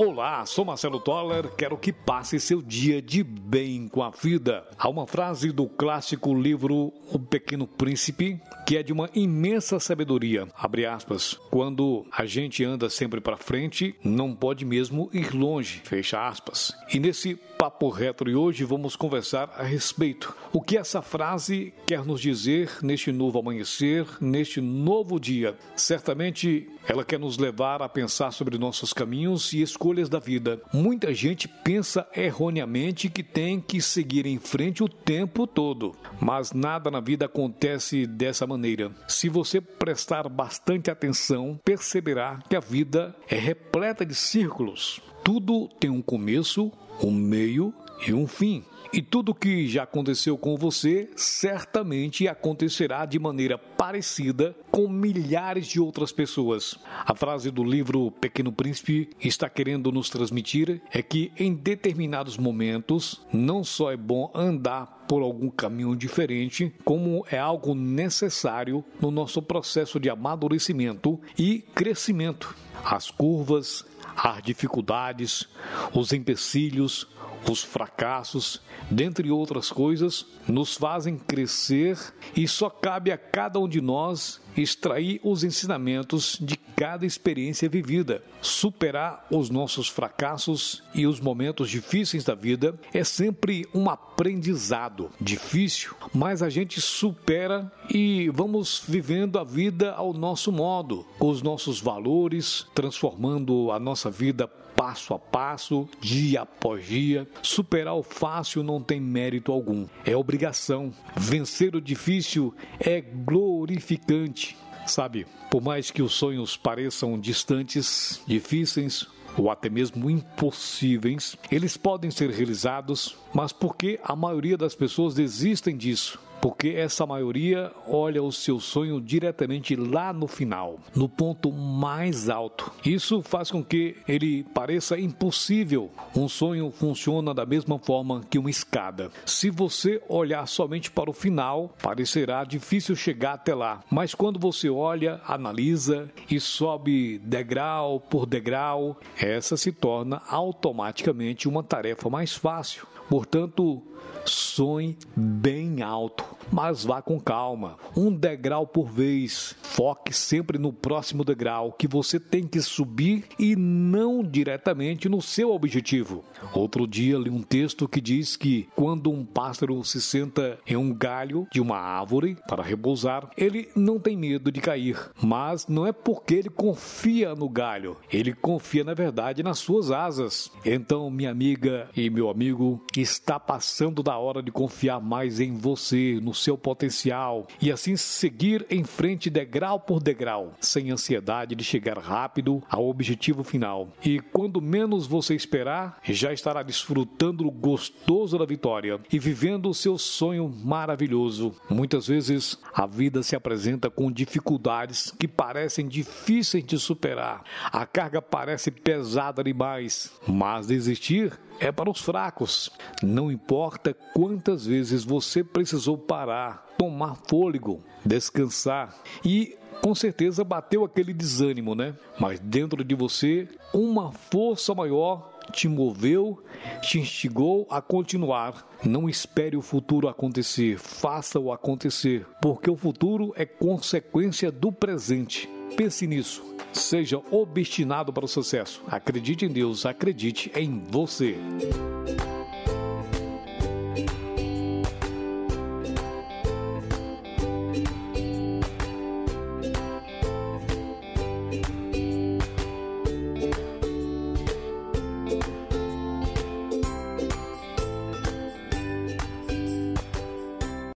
Olá, sou Marcelo Toller, quero que passe seu dia de bem com a vida. Há uma frase do clássico livro O Pequeno Príncipe que é de uma imensa sabedoria. Abre aspas. Quando a gente anda sempre para frente, não pode mesmo ir longe. Fecha aspas. E nesse papo retro e hoje vamos conversar a respeito. O que essa frase quer nos dizer neste novo amanhecer, neste novo dia? Certamente ela quer nos levar a pensar sobre nossos caminhos e escolhas da vida. Muita gente pensa erroneamente que tem que seguir em frente o tempo todo, mas nada na vida acontece dessa maneira. Se você prestar bastante atenção, perceberá que a vida é repleta de círculos. Tudo tem um começo, um meio e um fim. E tudo que já aconteceu com você certamente acontecerá de maneira parecida com milhares de outras pessoas. A frase do livro Pequeno Príncipe está querendo nos transmitir é que em determinados momentos não só é bom andar por algum caminho diferente, como é algo necessário no nosso processo de amadurecimento e crescimento. As curvas, as dificuldades, os empecilhos, os fracassos, dentre outras coisas, nos fazem crescer e só cabe a cada um de nós extrair os ensinamentos de cada experiência vivida. Superar os nossos fracassos e os momentos difíceis da vida é sempre um aprendizado difícil, mas a gente supera e vamos vivendo a vida ao nosso modo, com os nossos valores, transformando a nossa vida passo a passo, dia após dia. Superar o fácil não tem mérito algum, é obrigação. Vencer o difícil é glorificante. Sabe, por mais que os sonhos pareçam distantes, difíceis, ou até mesmo impossíveis, eles podem ser realizados, mas porque a maioria das pessoas desistem disso? Porque essa maioria olha o seu sonho diretamente lá no final, no ponto mais alto. Isso faz com que ele pareça impossível. Um sonho funciona da mesma forma que uma escada. Se você olhar somente para o final, parecerá difícil chegar até lá, mas quando você olha, analisa e sobe degrau por degrau, essa se torna automaticamente uma tarefa mais fácil. Portanto, sonhe bem alto, mas vá com calma, um degrau por vez. Foque sempre no próximo degrau que você tem que subir e não diretamente no seu objetivo. Outro dia li um texto que diz que quando um pássaro se senta em um galho de uma árvore para repousar, ele não tem medo de cair, mas não é porque ele confia no galho, ele confia na verdade nas suas asas. Então, minha amiga e meu amigo, está passando da hora de confiar mais em você, no seu potencial e assim seguir em frente degrau por degrau, sem ansiedade de chegar rápido ao objetivo final. E quando menos você esperar, já estará desfrutando o gostoso da vitória e vivendo o seu sonho maravilhoso. Muitas vezes a vida se apresenta com dificuldades que parecem difíceis de superar. A carga parece pesada demais, mas desistir é para os fracos. Não importa quantas vezes você precisou parar, tomar fôlego, descansar e com certeza bateu aquele desânimo, né? Mas dentro de você, uma força maior te moveu, te instigou a continuar. Não espere o futuro acontecer, faça-o acontecer, porque o futuro é consequência do presente. Pense nisso. Seja obstinado para o sucesso. Acredite em Deus, acredite em você.